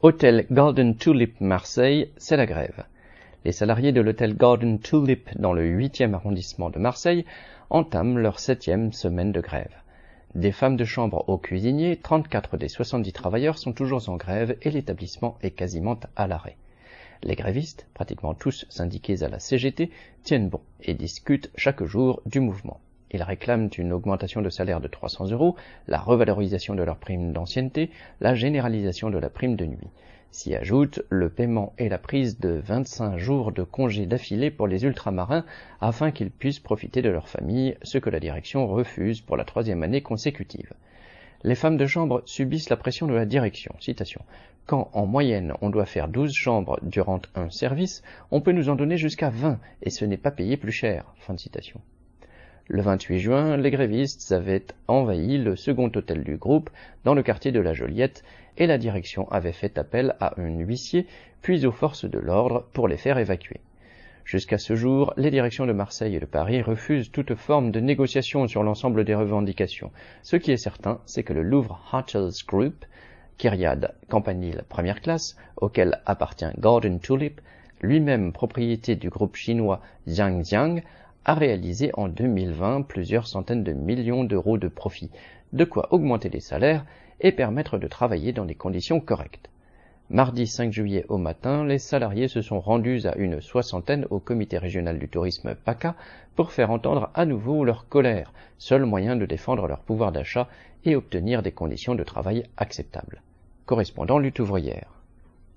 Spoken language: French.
Hôtel Golden Tulip Marseille, c'est la grève. Les salariés de l'hôtel Golden Tulip dans le 8e arrondissement de Marseille entament leur septième semaine de grève. Des femmes de chambre aux cuisiniers, 34 des 70 travailleurs sont toujours en grève et l'établissement est quasiment à l'arrêt. Les grévistes, pratiquement tous syndiqués à la CGT, tiennent bon et discutent chaque jour du mouvement. Ils réclament une augmentation de salaire de 300 euros, la revalorisation de leur prime d'ancienneté, la généralisation de la prime de nuit. S'y ajoute le paiement et la prise de 25 jours de congés d'affilée pour les ultramarins afin qu'ils puissent profiter de leur famille, ce que la direction refuse pour la troisième année consécutive. Les femmes de chambre subissent la pression de la direction. Citation. Quand en moyenne on doit faire 12 chambres durant un service, on peut nous en donner jusqu'à 20 et ce n'est pas payé plus cher. Fin de citation. Le 28 juin, les grévistes avaient envahi le second hôtel du groupe dans le quartier de la Joliette et la direction avait fait appel à un huissier puis aux forces de l'ordre pour les faire évacuer. Jusqu'à ce jour, les directions de Marseille et de Paris refusent toute forme de négociation sur l'ensemble des revendications. Ce qui est certain, c'est que le Louvre Hotels Group, Kyriad Campanile première classe, auquel appartient Golden Tulip, lui-même propriété du groupe chinois Jiangjiang, a réalisé en 2020 plusieurs centaines de millions d'euros de profit, de quoi augmenter les salaires et permettre de travailler dans des conditions correctes. Mardi 5 juillet au matin, les salariés se sont rendus à une soixantaine au comité régional du tourisme PACA pour faire entendre à nouveau leur colère, seul moyen de défendre leur pouvoir d'achat et obtenir des conditions de travail acceptables. Correspondant lutte ouvrière.